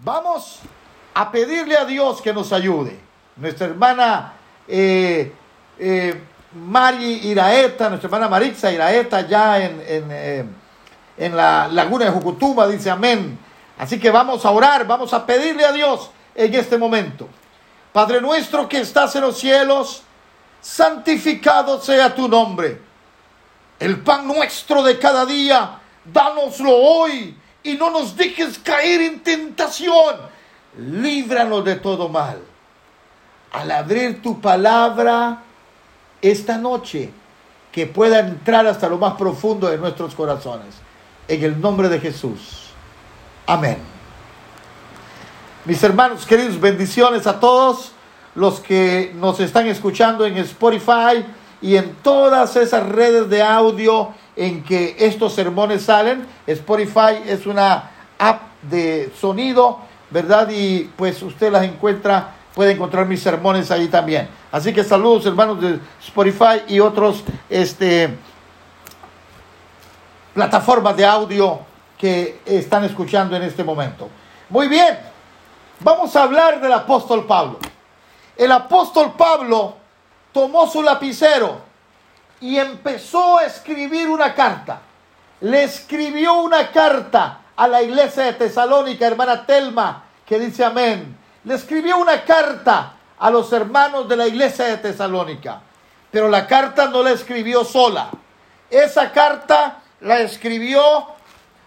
Vamos a pedirle a Dios que nos ayude. Nuestra hermana eh, eh, Mari Iraeta, nuestra hermana Maritza Iraeta, ya en, en, eh, en la laguna de Jucutuma, dice amén. Así que vamos a orar, vamos a pedirle a Dios en este momento. Padre nuestro que estás en los cielos, santificado sea tu nombre. El pan nuestro de cada día, dánoslo hoy y no nos dejes caer en tentación. Líbranos de todo mal. Al abrir tu palabra esta noche, que pueda entrar hasta lo más profundo de nuestros corazones. En el nombre de Jesús. Amén. Mis hermanos queridos, bendiciones a todos los que nos están escuchando en Spotify y en todas esas redes de audio en que estos sermones salen. Spotify es una app de sonido, ¿verdad? Y pues usted las encuentra, puede encontrar mis sermones ahí también. Así que saludos hermanos de Spotify y otros este, plataformas de audio que están escuchando en este momento. Muy bien, vamos a hablar del apóstol Pablo. El apóstol Pablo tomó su lapicero y empezó a escribir una carta. Le escribió una carta a la iglesia de Tesalónica, hermana Telma, que dice amén. Le escribió una carta a los hermanos de la iglesia de Tesalónica. Pero la carta no la escribió sola. Esa carta la escribió,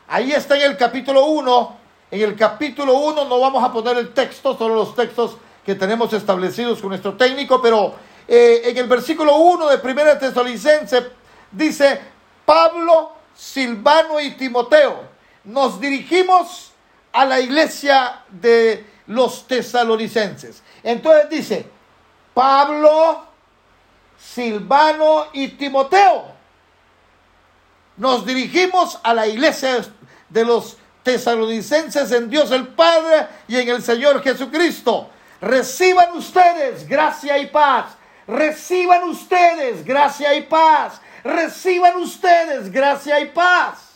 ahí está en el capítulo 1. En el capítulo 1 no vamos a poner el texto, solo los textos que tenemos establecidos con nuestro técnico, pero eh, en el versículo 1 de 1 Tesalonicense dice, Pablo, Silvano y Timoteo, nos dirigimos a la iglesia de los tesalonicenses. Entonces dice, Pablo, Silvano y Timoteo. Nos dirigimos a la iglesia de los tesalonicenses en Dios el Padre y en el Señor Jesucristo. Reciban ustedes gracia y paz. Reciban ustedes gracia y paz. Reciban ustedes gracia y paz.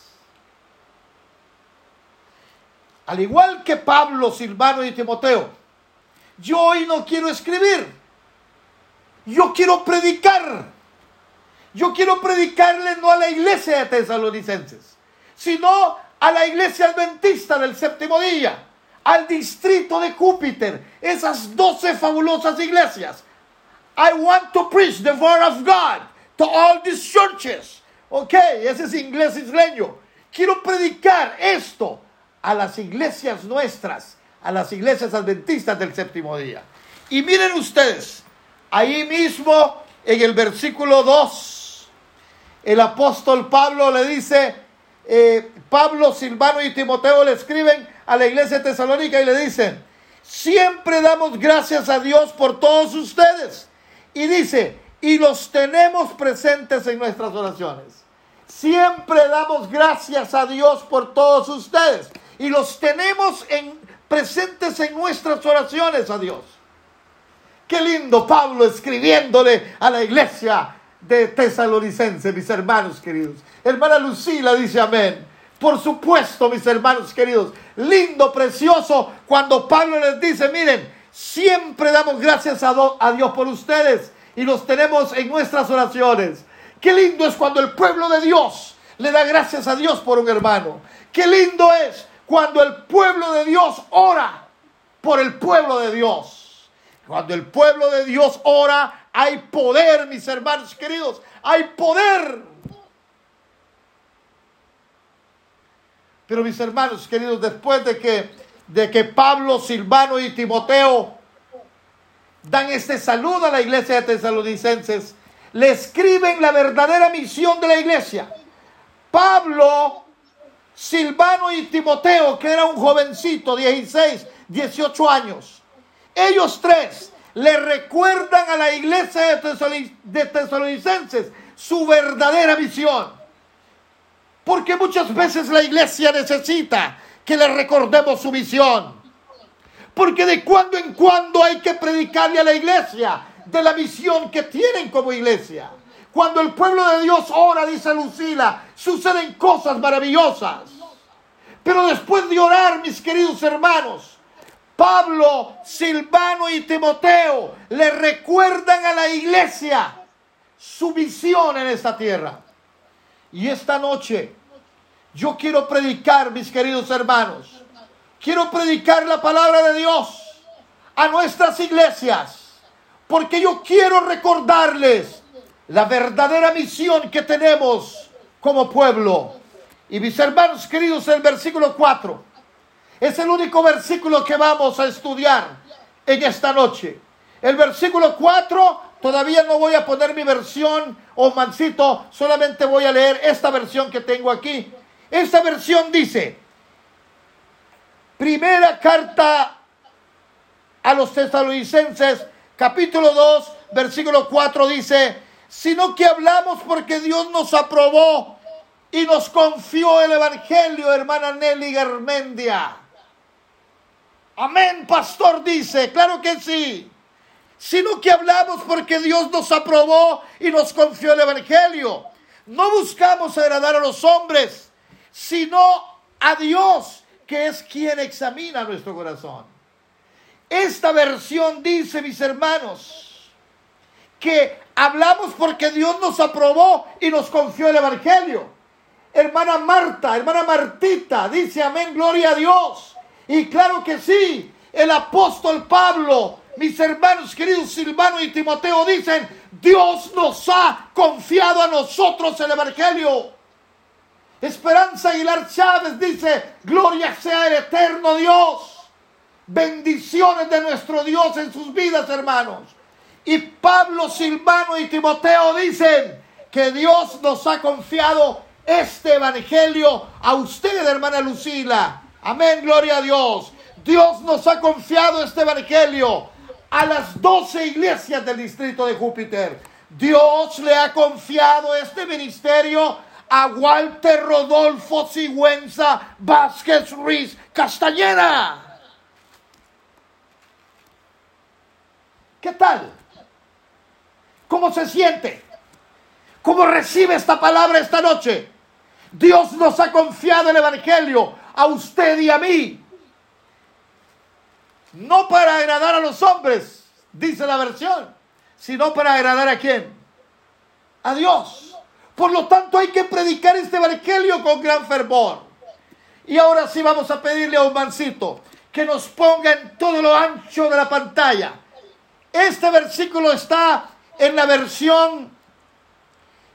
Al igual que Pablo, Silvano y Timoteo, yo hoy no quiero escribir. Yo quiero predicar. Yo quiero predicarle no a la iglesia de tesalonicenses, sino a la iglesia adventista del séptimo día, al distrito de Júpiter, esas doce fabulosas iglesias. I want to preach the word of God to all these churches. Ok, ese es inglés isleño. Quiero predicar esto a las iglesias nuestras, a las iglesias adventistas del séptimo día. Y miren ustedes, ahí mismo en el versículo 2, el apóstol Pablo le dice, eh, Pablo, Silvano y Timoteo le escriben a la iglesia de Tesalónica y le dicen, siempre damos gracias a Dios por todos ustedes. Y dice, y los tenemos presentes en nuestras oraciones. Siempre damos gracias a Dios por todos ustedes y los tenemos en, presentes en nuestras oraciones a Dios. Qué lindo Pablo escribiéndole a la iglesia de Tesalonicense, mis hermanos queridos. Hermana Lucila dice amén. Por supuesto, mis hermanos queridos, lindo, precioso, cuando Pablo les dice, miren, siempre damos gracias a, Dios por ustedes y los tenemos en nuestras oraciones. Qué lindo es cuando el pueblo de Dios le da gracias a Dios por un hermano. Qué lindo es cuando el pueblo de Dios ora por el pueblo de Dios. Cuando el pueblo de Dios ora, hay poder, mis hermanos queridos. Hay poder. Pero mis hermanos queridos, después de que, de que Pablo, Silvano y Timoteo dan este saludo a la iglesia de tesalonicenses, le escriben la verdadera misión de la iglesia. Pablo Silvano y Timoteo, que era un jovencito, 16, 18 años. Ellos tres le recuerdan a la iglesia de tesalonicenses su verdadera misión. Porque muchas veces la iglesia necesita que le recordemos su misión. Porque de cuando en cuando hay que predicarle a la iglesia de la misión que tienen como iglesia. Cuando el pueblo de Dios ora, dice Lucila, suceden cosas maravillosas. Pero después de orar, mis queridos hermanos, Pablo, Silvano y Timoteo le recuerdan a la iglesia su visión en esta tierra. Y esta noche yo quiero predicar, mis queridos hermanos, quiero predicar la palabra de Dios a nuestras iglesias, porque yo quiero recordarles la verdadera misión que tenemos como pueblo. Y mis hermanos queridos, el versículo 4 es el único versículo que vamos a estudiar en esta noche. El versículo 4, todavía no voy a poner mi versión o mancito, solamente voy a leer esta versión que tengo aquí. Esta versión dice, primera carta a los tesalonicenses, capítulo 2, versículo 4 dice, sino que hablamos porque Dios nos aprobó y nos confió el Evangelio, hermana Nelly Garmendia. Amén, pastor dice, claro que sí. Sino que hablamos porque Dios nos aprobó y nos confió el Evangelio. No buscamos agradar a los hombres, sino a Dios, que es quien examina nuestro corazón. Esta versión dice, mis hermanos, que hablamos porque Dios nos aprobó y nos confió el Evangelio. Hermana Marta, hermana Martita, dice amén, gloria a Dios. Y claro que sí, el apóstol Pablo, mis hermanos queridos Silvano y Timoteo dicen, Dios nos ha confiado a nosotros el Evangelio. Esperanza Aguilar Chávez dice, gloria sea el eterno Dios. Bendiciones de nuestro Dios en sus vidas, hermanos. Y Pablo, Silvano y Timoteo dicen que Dios nos ha confiado este Evangelio a usted, hermana Lucila Amén, gloria a Dios. Dios nos ha confiado este Evangelio a las doce iglesias del distrito de Júpiter. Dios le ha confiado este ministerio a Walter Rodolfo Sigüenza Vázquez Ruiz Castañeda. ¿Qué tal? ¿Cómo se siente? ¿Cómo recibe esta palabra esta noche? Dios nos ha confiado el Evangelio a usted y a mí. No para agradar a los hombres, dice la versión, sino para agradar a quién? A Dios. Por lo tanto hay que predicar este evangelio con gran fervor. Y ahora sí vamos a pedirle a un mancito que nos ponga en todo lo ancho de la pantalla. Este versículo está en la versión,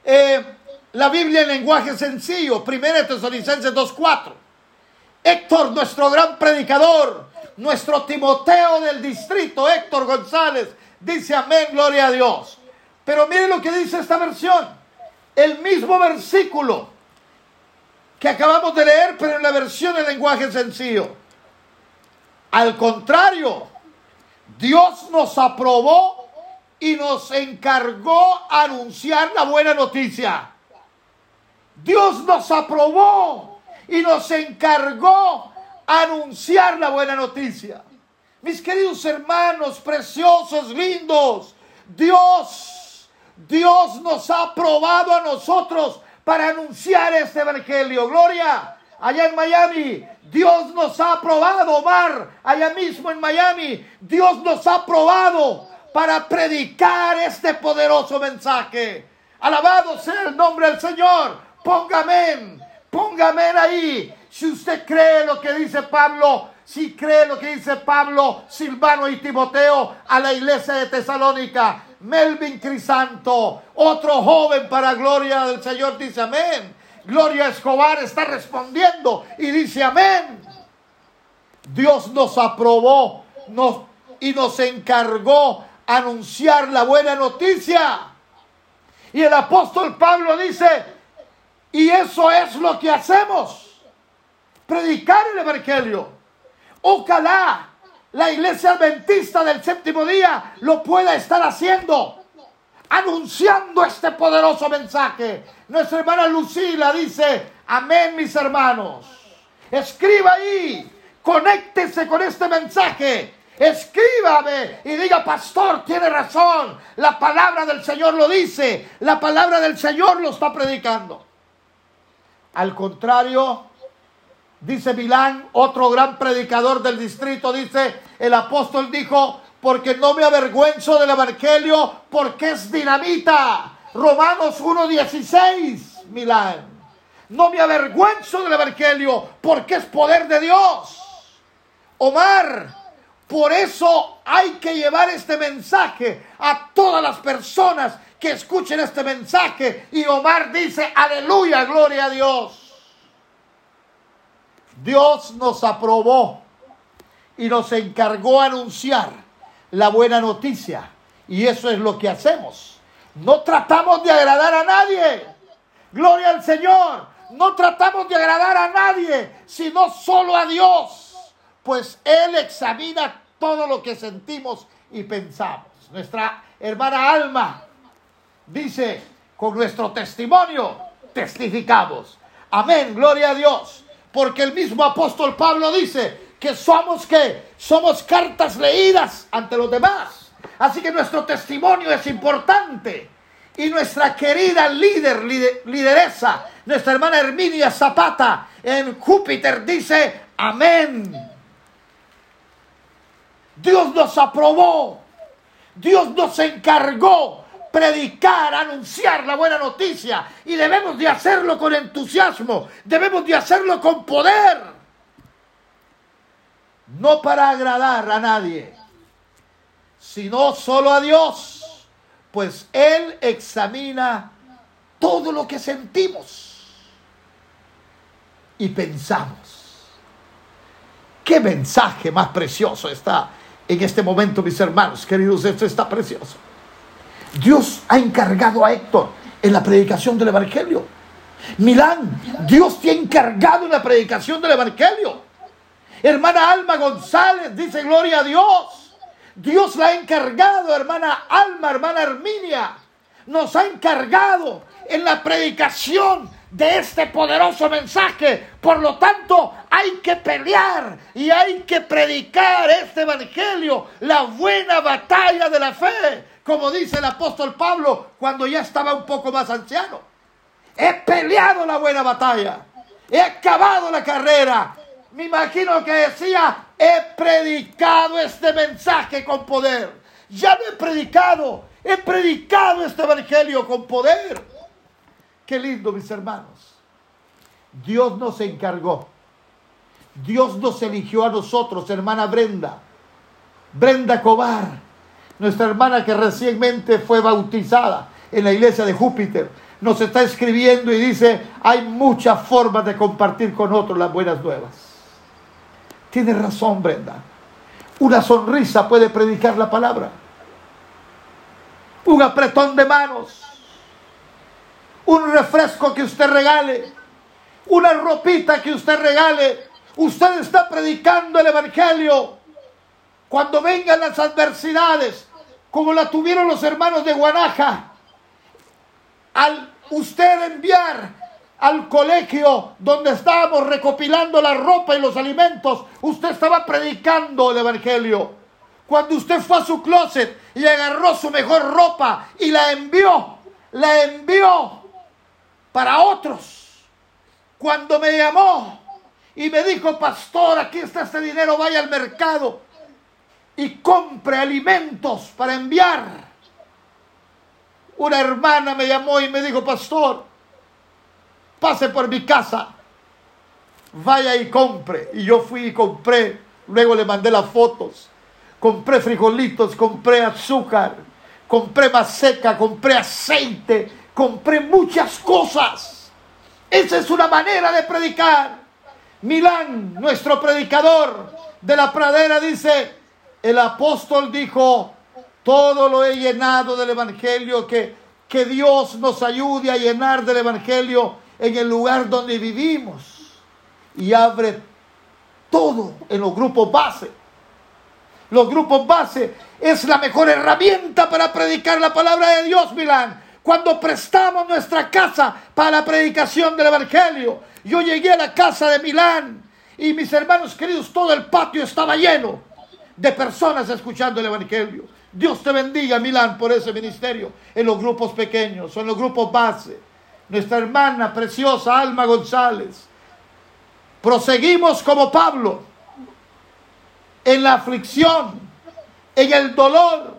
eh, la Biblia en lenguaje sencillo, 1 Tesalonicenses 2.4. Héctor, nuestro gran predicador, nuestro Timoteo del distrito, Héctor González, dice amén, gloria a Dios. Pero mire lo que dice esta versión. El mismo versículo que acabamos de leer, pero en la versión en lenguaje sencillo. Al contrario, Dios nos aprobó y nos encargó anunciar la buena noticia. Dios nos aprobó y nos encargó anunciar la buena noticia. Mis queridos hermanos, preciosos, lindos, Dios, Dios nos ha probado a nosotros para anunciar este evangelio. Gloria, allá en Miami, Dios nos ha probado, Omar, allá mismo en Miami, Dios nos ha probado para predicar este poderoso mensaje. Alabado sea el nombre del Señor. Póngame Póngame ahí. Si usted cree lo que dice Pablo, si cree lo que dice Pablo, Silvano y Timoteo a la iglesia de Tesalónica, Melvin Crisanto, otro joven para gloria del Señor, dice amén. Gloria Escobar está respondiendo y dice amén. Dios nos aprobó nos, y nos encargó anunciar la buena noticia. Y el apóstol Pablo dice, y eso es lo que hacemos. Predicar el Evangelio. Ojalá la iglesia adventista del séptimo día lo pueda estar haciendo. Anunciando este poderoso mensaje. Nuestra hermana Lucila dice, amén mis hermanos. Escriba ahí. Conéctese con este mensaje. Escríbame y diga, pastor, tiene razón. La palabra del Señor lo dice. La palabra del Señor lo está predicando. Al contrario, Dice Milán, otro gran predicador del distrito, dice, el apóstol dijo, porque no me avergüenzo del Evangelio, porque es dinamita. Romanos 1.16, Milán. No me avergüenzo del Evangelio, porque es poder de Dios. Omar, por eso hay que llevar este mensaje a todas las personas que escuchen este mensaje. Y Omar dice, aleluya, gloria a Dios. Dios nos aprobó y nos encargó anunciar la buena noticia. Y eso es lo que hacemos. No tratamos de agradar a nadie. Gloria al Señor. No tratamos de agradar a nadie, sino solo a Dios. Pues Él examina todo lo que sentimos y pensamos. Nuestra hermana Alma dice, con nuestro testimonio testificamos. Amén, gloria a Dios. Porque el mismo apóstol Pablo dice que somos que somos cartas leídas ante los demás. Así que nuestro testimonio es importante. Y nuestra querida líder, lideresa, nuestra hermana Herminia Zapata en Júpiter dice, amén. Dios nos aprobó. Dios nos encargó predicar, anunciar la buena noticia y debemos de hacerlo con entusiasmo, debemos de hacerlo con poder, no para agradar a nadie, sino solo a Dios, pues Él examina todo lo que sentimos y pensamos. Qué mensaje más precioso está en este momento, mis hermanos queridos, esto está precioso. Dios ha encargado a Héctor en la predicación del Evangelio. Milán, Dios te ha encargado en la predicación del Evangelio. Hermana Alma González dice gloria a Dios. Dios la ha encargado, hermana Alma, hermana Herminia. Nos ha encargado en la predicación de este poderoso mensaje. Por lo tanto, hay que pelear y hay que predicar este evangelio, la buena batalla de la fe, como dice el apóstol Pablo cuando ya estaba un poco más anciano. He peleado la buena batalla, he acabado la carrera. Me imagino que decía, he predicado este mensaje con poder. Ya lo he predicado, he predicado este evangelio con poder. Qué lindo, mis hermanos. Dios nos encargó. Dios nos eligió a nosotros, hermana Brenda. Brenda Cobar, nuestra hermana que recientemente fue bautizada en la iglesia de Júpiter, nos está escribiendo y dice, hay muchas formas de compartir con otros las buenas nuevas. Tiene razón, Brenda. Una sonrisa puede predicar la palabra. Un apretón de manos un refresco que usted regale, una ropita que usted regale. Usted está predicando el Evangelio. Cuando vengan las adversidades, como la tuvieron los hermanos de Guanaja, al usted enviar al colegio donde estábamos recopilando la ropa y los alimentos, usted estaba predicando el Evangelio. Cuando usted fue a su closet y agarró su mejor ropa y la envió, la envió para otros. Cuando me llamó y me dijo, pastor, aquí está este dinero, vaya al mercado y compre alimentos para enviar. Una hermana me llamó y me dijo, pastor, pase por mi casa, vaya y compre. Y yo fui y compré, luego le mandé las fotos, compré frijolitos, compré azúcar, compré seca, compré aceite, compré muchas cosas. Esa es una manera de predicar. Milán, nuestro predicador de la pradera, dice, el apóstol dijo, todo lo he llenado del Evangelio, que, que Dios nos ayude a llenar del Evangelio en el lugar donde vivimos. Y abre todo en los grupos base. Los grupos base es la mejor herramienta para predicar la palabra de Dios, Milán cuando prestamos nuestra casa para la predicación del Evangelio. Yo llegué a la casa de Milán y mis hermanos queridos, todo el patio estaba lleno de personas escuchando el Evangelio. Dios te bendiga, Milán, por ese ministerio, en los grupos pequeños, en los grupos base. Nuestra hermana preciosa, Alma González, proseguimos como Pablo en la aflicción, en el dolor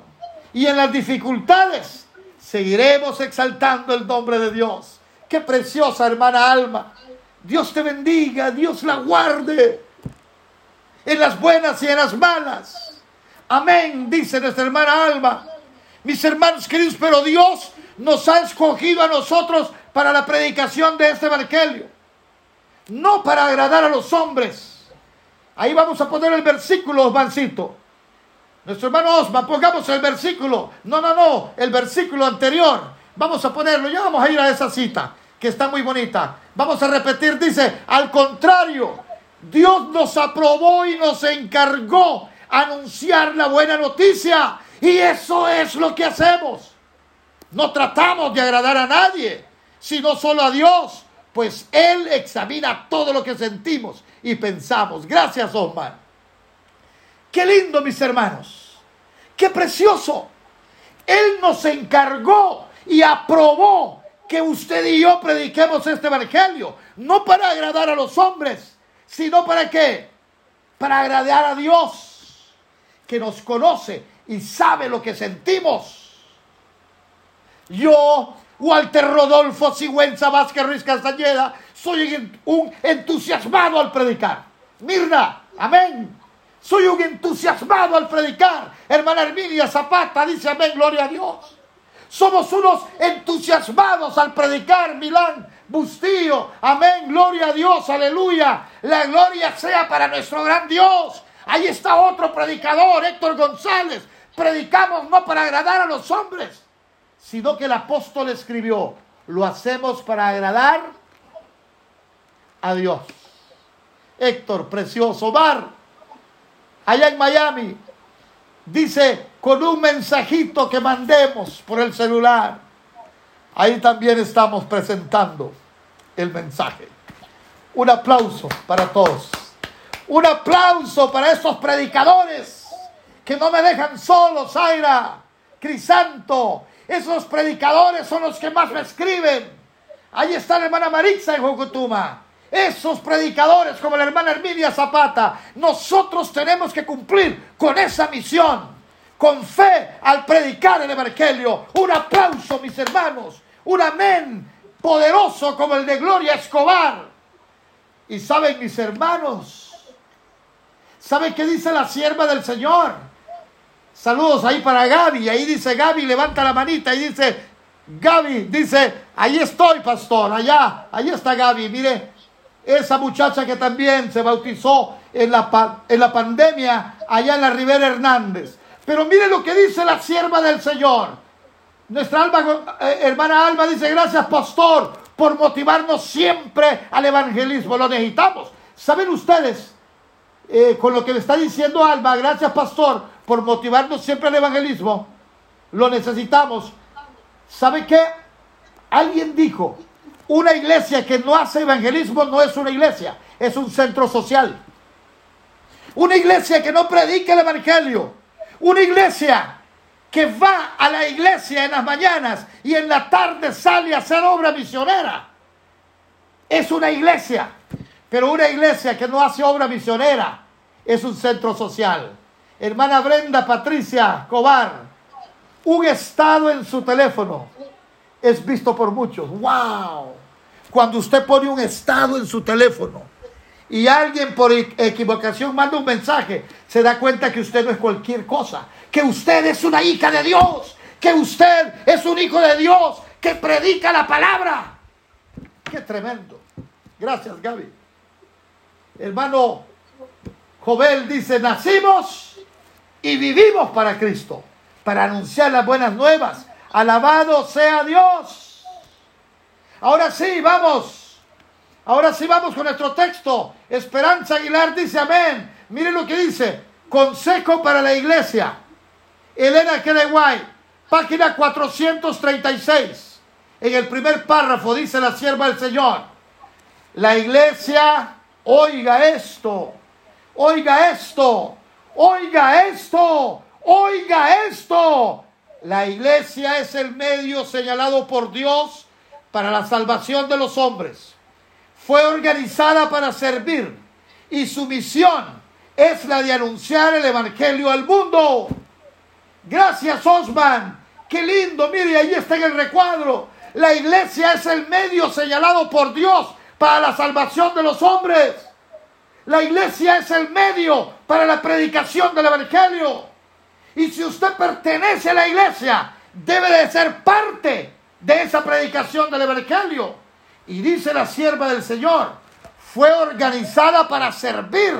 y en las dificultades, seguiremos exaltando el nombre de Dios. Qué preciosa hermana Alma. Dios te bendiga, Dios la guarde en las buenas y en las malas. Amén, dice nuestra hermana Alma. Mis hermanos queridos, pero Dios nos ha escogido a nosotros para la predicación de este evangelio. No para agradar a los hombres. Ahí vamos a poner el versículo, Osmancito. Nuestro hermano Osman, pongamos el versículo. No, no, no, el versículo anterior. Vamos a ponerlo, ya vamos a ir a esa cita, que está muy bonita. Vamos a repetir, dice, al contrario, Dios nos aprobó y nos encargó anunciar la buena noticia. Y eso es lo que hacemos. No tratamos de agradar a nadie, sino solo a Dios, pues Él examina todo lo que sentimos y pensamos. Gracias, Osman. Qué lindo, mis hermanos. Qué precioso. Él nos encargó y aprobó que usted y yo prediquemos este evangelio. No para agradar a los hombres, sino para qué? Para agradar a Dios, que nos conoce y sabe lo que sentimos. Yo, Walter Rodolfo Sigüenza Vázquez Ruiz Castañeda, soy un entusiasmado al predicar. Mirna, amén. Soy un entusiasmado al predicar. Hermana Herminia Zapata dice amén, gloria a Dios. Somos unos entusiasmados al predicar, Milán Bustillo. Amén, gloria a Dios, aleluya. La gloria sea para nuestro gran Dios. Ahí está otro predicador, Héctor González. Predicamos no para agradar a los hombres, sino que el apóstol escribió, lo hacemos para agradar a Dios. Héctor, precioso, Bar, allá en Miami, dice, con un mensajito que mandemos por el celular, ahí también estamos presentando el mensaje. Un aplauso para todos. Un aplauso para estos predicadores que no me dejan solo, Zaira, Crisanto. Esos predicadores son los que más me escriben. Ahí está la hermana Maritza en Jocotuma. Esos predicadores como la hermana Herminia Zapata, nosotros tenemos que cumplir con esa misión, con fe al predicar el Evangelio. Un aplauso, mis hermanos, un amén poderoso como el de Gloria Escobar. Y saben, mis hermanos, ¿saben qué dice la sierva del Señor? Saludos ahí para Gaby. Ahí dice Gaby, levanta la manita y dice, Gaby, dice, ahí estoy, pastor, allá, ahí está Gaby. Mire, esa muchacha que también se bautizó en la, en la pandemia allá en la Ribera Hernández. Pero mire lo que dice la sierva del Señor. Nuestra alma, eh, hermana Alma dice, gracias pastor por motivarnos siempre al evangelismo. Lo necesitamos. ¿Saben ustedes eh, con lo que le está diciendo Alma? Gracias pastor por motivarnos siempre al evangelismo. Lo necesitamos. ¿Sabe qué? Alguien dijo, una iglesia que no hace evangelismo no es una iglesia, es un centro social. Una iglesia que no predica el evangelio. Una iglesia que va a la iglesia en las mañanas y en la tarde sale a hacer obra misionera. Es una iglesia, pero una iglesia que no hace obra misionera es un centro social. Hermana Brenda Patricia Cobar, un estado en su teléfono es visto por muchos. ¡Wow! Cuando usted pone un estado en su teléfono y alguien por equivocación manda un mensaje, se da cuenta que usted no es cualquier cosa, que usted es una hija de Dios, que usted es un hijo de Dios, que predica la palabra. Qué tremendo. Gracias, Gaby. Hermano Jovel dice, nacimos y vivimos para Cristo, para anunciar las buenas nuevas. Alabado sea Dios. Ahora sí, vamos. Ahora sí vamos con nuestro texto. Esperanza Aguilar dice amén. Miren lo que dice. Consejo para la iglesia. Elena Kereguay, página 436. En el primer párrafo dice la sierva del Señor. La iglesia, oiga esto, oiga esto, oiga esto, oiga esto. La iglesia es el medio señalado por Dios para la salvación de los hombres. fue organizada para servir y su misión es la de anunciar el Evangelio al mundo. Gracias, Osman. Qué lindo, mire, ahí está en el recuadro. La iglesia es el medio señalado por Dios para la salvación de los hombres. La iglesia es el medio para la predicación del Evangelio. Y si usted pertenece a la iglesia, debe de ser parte de esa predicación del Evangelio. Y dice la sierva del Señor, fue organizada para servir.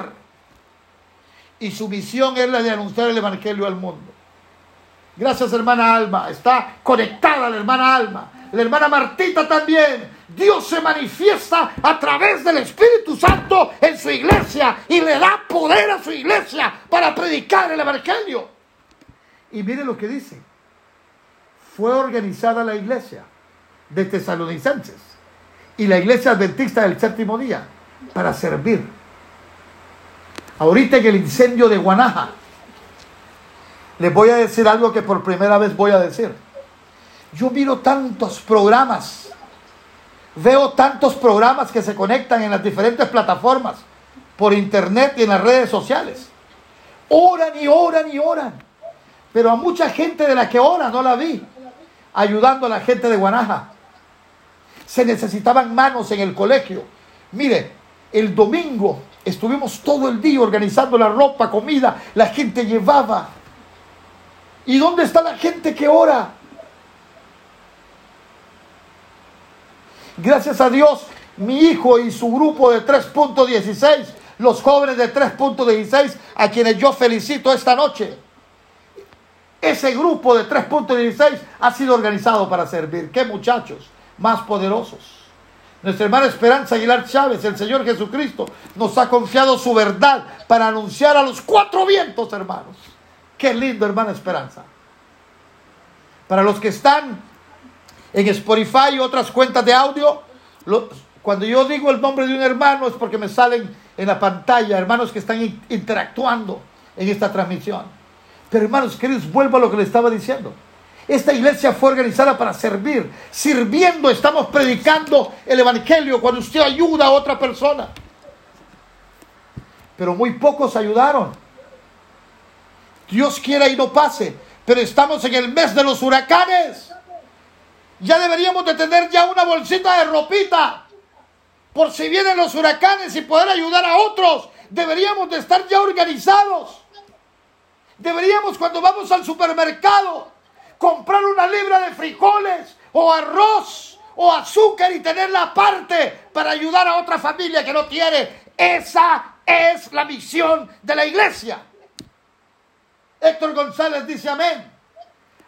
Y su misión es la de anunciar el Evangelio al mundo. Gracias, hermana Alma. Está conectada la hermana Alma. La hermana Martita también. Dios se manifiesta a través del Espíritu Santo en su iglesia y le da poder a su iglesia para predicar el Evangelio. Y mire lo que dice. Fue organizada la iglesia de tesalonicenses y la iglesia adventista del séptimo día para servir. Ahorita en el incendio de Guanaja, les voy a decir algo que por primera vez voy a decir. Yo miro tantos programas, veo tantos programas que se conectan en las diferentes plataformas, por internet y en las redes sociales. Oran y oran y oran. Pero a mucha gente de la que ora no la vi ayudando a la gente de Guanaja. Se necesitaban manos en el colegio. Mire, el domingo estuvimos todo el día organizando la ropa, comida, la gente llevaba. ¿Y dónde está la gente que ora? Gracias a Dios, mi hijo y su grupo de 3.16, los jóvenes de 3.16, a quienes yo felicito esta noche. Ese grupo de 3.16 ha sido organizado para servir. ¿Qué muchachos más poderosos? Nuestra hermana Esperanza Aguilar Chávez, el Señor Jesucristo, nos ha confiado su verdad para anunciar a los cuatro vientos, hermanos. Qué lindo, hermana Esperanza. Para los que están en Spotify y otras cuentas de audio, cuando yo digo el nombre de un hermano es porque me salen en la pantalla hermanos que están interactuando en esta transmisión. Pero hermanos queridos, vuelvo a lo que le estaba diciendo. Esta iglesia fue organizada para servir. Sirviendo estamos predicando el Evangelio cuando usted ayuda a otra persona. Pero muy pocos ayudaron. Dios quiera y no pase. Pero estamos en el mes de los huracanes. Ya deberíamos de tener ya una bolsita de ropita. Por si vienen los huracanes y poder ayudar a otros. Deberíamos de estar ya organizados. Deberíamos cuando vamos al supermercado comprar una libra de frijoles o arroz o azúcar y tenerla aparte para ayudar a otra familia que no tiene. Esa es la misión de la iglesia. Héctor González dice amén.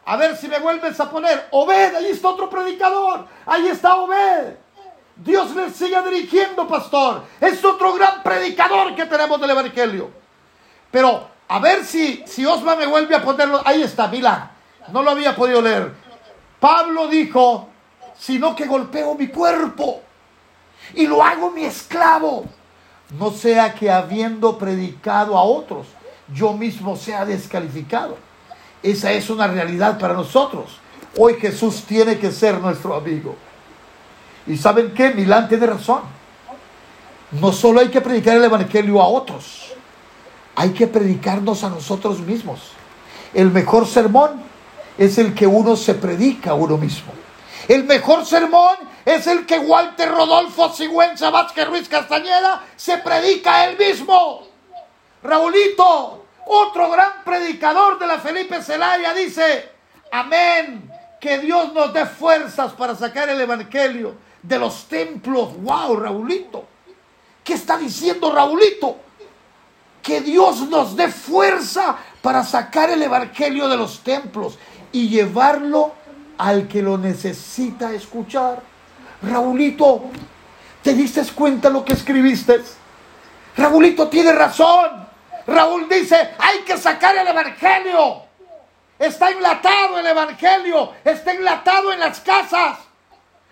A ver si me vuelves a poner. Obed, ahí está otro predicador. Ahí está Obed. Dios le sigue dirigiendo, pastor. Es otro gran predicador que tenemos del Evangelio. Pero a ver si, si Osma me vuelve a ponerlo. Ahí está, Milán. No lo había podido leer. Pablo dijo, sino que golpeo mi cuerpo y lo hago mi esclavo. No sea que habiendo predicado a otros, yo mismo sea descalificado. Esa es una realidad para nosotros. Hoy Jesús tiene que ser nuestro amigo. ¿Y saben qué? Milán tiene razón. No solo hay que predicar el Evangelio a otros, hay que predicarnos a nosotros mismos. El mejor sermón es el que uno se predica a uno mismo. El mejor sermón es el que Walter Rodolfo Sigüenza Vázquez Ruiz Castañeda se predica a él mismo. Raulito, otro gran predicador de la Felipe Zelaya, dice, amén, que Dios nos dé fuerzas para sacar el Evangelio de los templos. ¡Wow, Raulito! ¿Qué está diciendo Raulito? Que Dios nos dé fuerza para sacar el Evangelio de los templos y llevarlo al que lo necesita escuchar. Raulito, ¿te diste cuenta lo que escribiste? Raulito tiene razón. Raúl dice, hay que sacar el Evangelio. Está enlatado el Evangelio, está enlatado en las casas.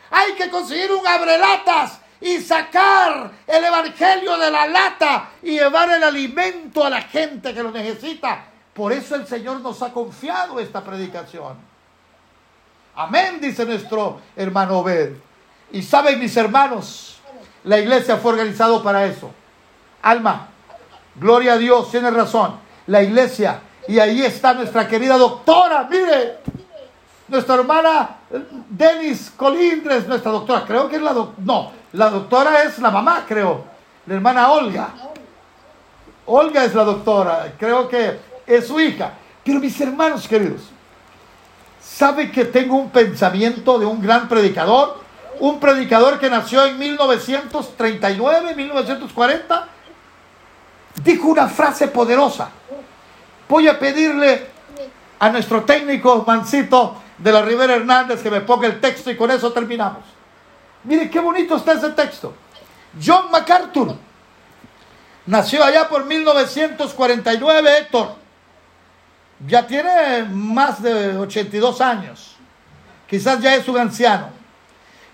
Hay que conseguir un abrelatas y sacar el Evangelio de la lata y llevar el alimento a la gente que lo necesita. Por eso el Señor nos ha confiado esta predicación. Amén, dice nuestro hermano Obed. Y saben mis hermanos, La iglesia fue organizado para eso. Alma, gloria a Dios, tiene razón. La iglesia, y ahí está nuestra querida doctora, mire, nuestra hermana Denis Colindres, nuestra doctora, creo que es la doctora, no, la doctora es la mamá, creo, la hermana Olga. Olga es la doctora, creo que es su hija. Pero mis hermanos queridos, ¿sabe que tengo un pensamiento de un gran predicador? Un predicador que nació en 1939, 1940, dijo una frase poderosa. Voy a pedirle a nuestro técnico Mancito de la Rivera Hernández que me ponga el texto y con eso terminamos. Mire qué bonito está ese texto. John MacArthur nació allá por 1949, Héctor. Ya tiene más de 82 años. Quizás ya es un anciano.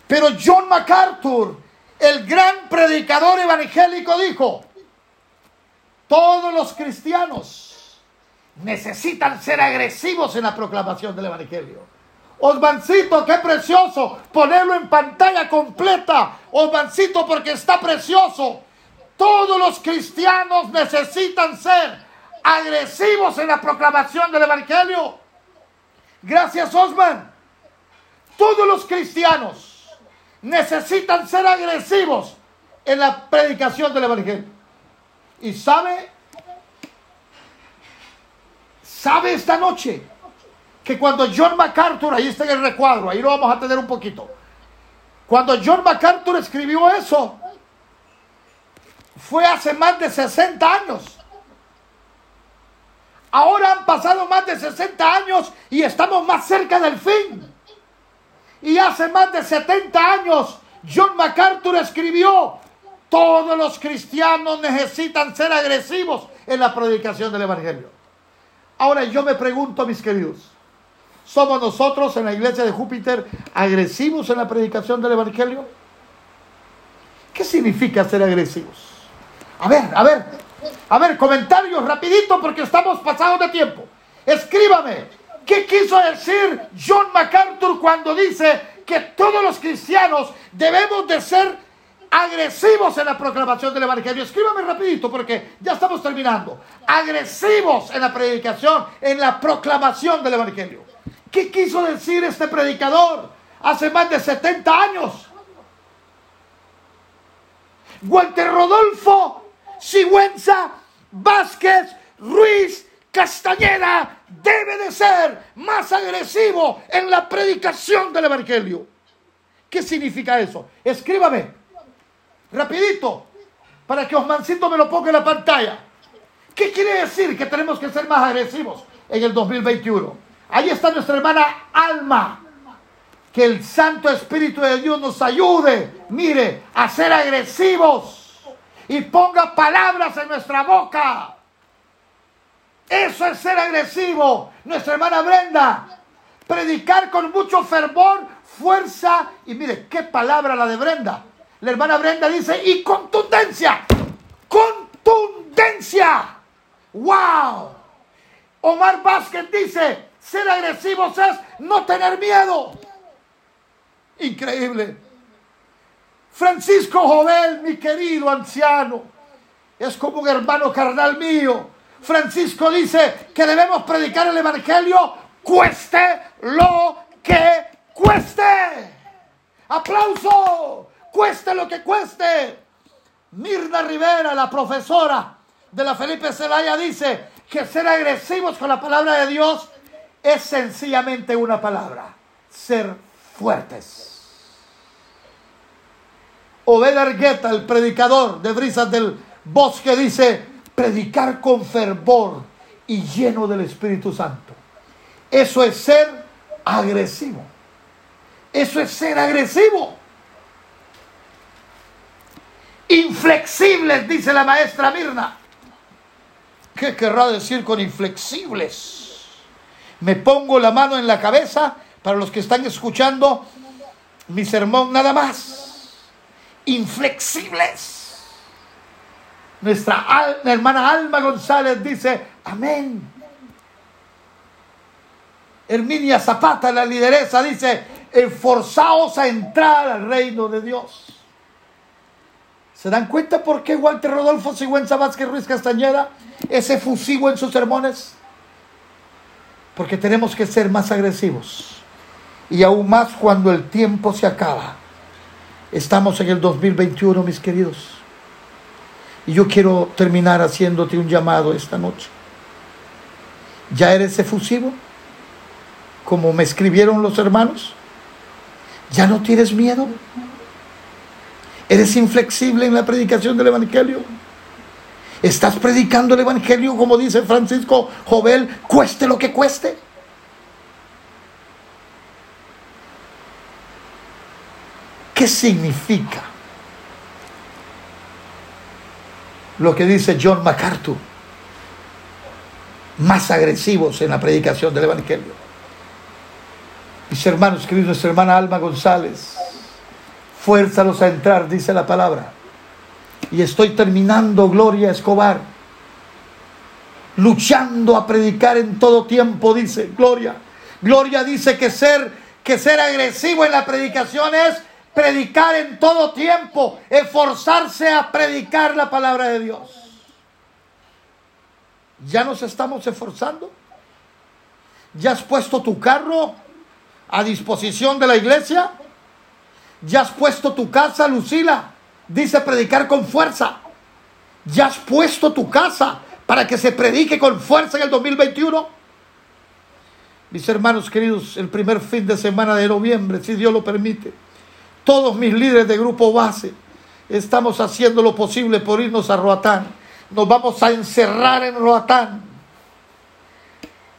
Pero John MacArthur, el gran predicador evangélico, dijo, todos los cristianos necesitan ser agresivos en la proclamación del Evangelio. Osmancito, qué precioso ponerlo en pantalla completa. Osmancito, porque está precioso. Todos los cristianos necesitan ser agresivos en la proclamación del Evangelio. Gracias, Osman. Todos los cristianos necesitan ser agresivos en la predicación del Evangelio. Y sabe, sabe esta noche que cuando John MacArthur, ahí está en el recuadro, ahí lo vamos a tener un poquito. Cuando John MacArthur escribió eso, fue hace más de 60 años. Ahora han pasado más de 60 años y estamos más cerca del fin. Y hace más de 70 años John MacArthur escribió, todos los cristianos necesitan ser agresivos en la predicación del Evangelio. Ahora yo me pregunto, mis queridos, ¿Somos nosotros en la iglesia de Júpiter agresivos en la predicación del Evangelio? ¿Qué significa ser agresivos? A ver, a ver, a ver, comentarios rapidito porque estamos pasados de tiempo. Escríbame, ¿qué quiso decir John MacArthur cuando dice que todos los cristianos debemos de ser agresivos en la proclamación del Evangelio. Escríbame rapidito porque ya estamos terminando. Agresivos en la predicación, en la proclamación del Evangelio. ¿Qué quiso decir este predicador hace más de 70 años? Walter Rodolfo Sigüenza Vázquez Ruiz Castañeda debe de ser más agresivo en la predicación del Evangelio. ¿Qué significa eso? Escríbame, rapidito, para que Osmancito me lo ponga en la pantalla. ¿Qué quiere decir que tenemos que ser más agresivos en el 2021? Ahí está nuestra hermana Alma. Que el Santo Espíritu de Dios nos ayude, mire, a ser agresivos y ponga palabras en nuestra boca. Eso es ser agresivo. Nuestra hermana Brenda, predicar con mucho fervor, fuerza y mire, qué palabra la de Brenda. La hermana Brenda dice, y contundencia, contundencia. ¡Wow! Omar Vázquez dice, ser agresivos es no tener miedo. Increíble. Francisco Jovel, mi querido anciano, es como un hermano carnal mío. Francisco dice que debemos predicar el Evangelio cueste lo que cueste. Aplauso, cueste lo que cueste. Mirna Rivera, la profesora de la Felipe Zelaya, dice que ser agresivos con la palabra de Dios es sencillamente una palabra, ser fuertes. Obed Argueta, el predicador de Brisas del Bosque, dice, predicar con fervor y lleno del Espíritu Santo. Eso es ser agresivo. Eso es ser agresivo. Inflexibles, dice la maestra Mirna. ¿Qué querrá decir con inflexibles? me pongo la mano en la cabeza para los que están escuchando mi sermón nada más. Inflexibles. Nuestra hermana Alma González dice, amén. Herminia Zapata, la lideresa, dice, esforzaos a entrar al reino de Dios. ¿Se dan cuenta por qué Walter Rodolfo Sigüenza Vázquez Ruiz Castañeda es efusivo en sus sermones? Porque tenemos que ser más agresivos. Y aún más cuando el tiempo se acaba. Estamos en el 2021, mis queridos. Y yo quiero terminar haciéndote un llamado esta noche. ¿Ya eres efusivo? Como me escribieron los hermanos. ¿Ya no tienes miedo? ¿Eres inflexible en la predicación del Evangelio? ¿Estás predicando el Evangelio como dice Francisco Jovel, cueste lo que cueste? ¿Qué significa lo que dice John MacArthur? Más agresivos en la predicación del Evangelio. Mis hermanos queridos, nuestra hermana Alma González, fuérzalos a entrar, dice la palabra. Y estoy terminando, Gloria Escobar, luchando a predicar en todo tiempo, dice Gloria. Gloria dice que ser, que ser agresivo en la predicación es predicar en todo tiempo, esforzarse a predicar la palabra de Dios. ¿Ya nos estamos esforzando? ¿Ya has puesto tu carro a disposición de la iglesia? Ya has puesto tu casa, Lucila. Dice predicar con fuerza. Ya has puesto tu casa para que se predique con fuerza en el 2021. Mis hermanos queridos, el primer fin de semana de noviembre, si Dios lo permite, todos mis líderes de grupo base estamos haciendo lo posible por irnos a Roatán. Nos vamos a encerrar en Roatán.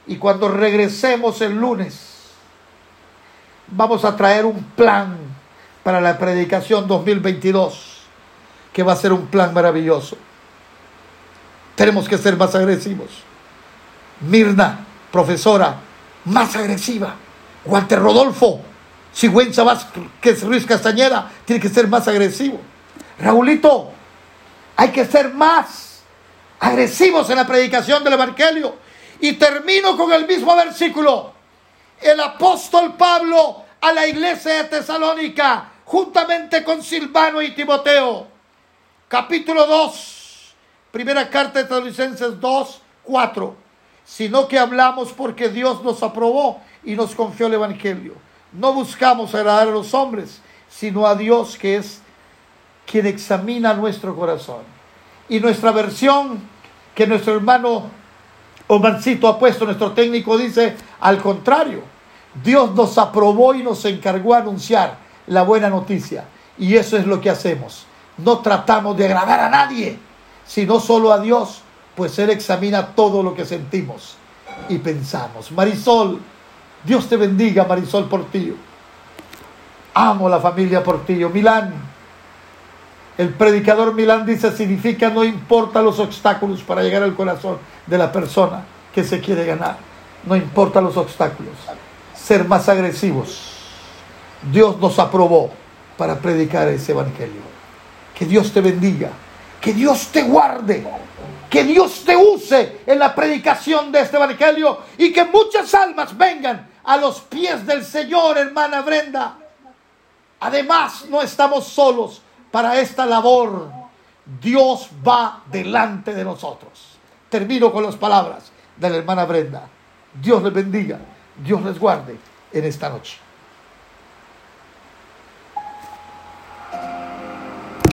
Y cuando regresemos el lunes, vamos a traer un plan para la predicación 2022, que va a ser un plan maravilloso. Tenemos que ser más agresivos. Mirna, profesora, más agresiva. Walter Rodolfo, Sigüenza Vázquez Ruiz Castañeda, tiene que ser más agresivo. Raulito, hay que ser más agresivos en la predicación del Evangelio. Y termino con el mismo versículo. El apóstol Pablo a la iglesia de Tesalónica juntamente con Silvano y Timoteo. Capítulo 2, primera carta de Tesalonicenses 2, 4. Sino que hablamos porque Dios nos aprobó y nos confió el Evangelio. No buscamos agradar a los hombres, sino a Dios que es quien examina nuestro corazón. Y nuestra versión, que nuestro hermano Omancito ha puesto, nuestro técnico, dice, al contrario, Dios nos aprobó y nos encargó a anunciar la buena noticia. Y eso es lo que hacemos. No tratamos de agradar a nadie, sino solo a Dios, pues Él examina todo lo que sentimos y pensamos. Marisol, Dios te bendiga, Marisol Portillo. Amo la familia Portillo. Milán, el predicador Milán dice, significa no importa los obstáculos para llegar al corazón de la persona que se quiere ganar. No importa los obstáculos. Ser más agresivos Dios nos aprobó para predicar ese evangelio. Que Dios te bendiga, que Dios te guarde, que Dios te use en la predicación de este evangelio y que muchas almas vengan a los pies del Señor, hermana Brenda. Además, no estamos solos para esta labor. Dios va delante de nosotros. Termino con las palabras de la hermana Brenda. Dios les bendiga, Dios les guarde en esta noche.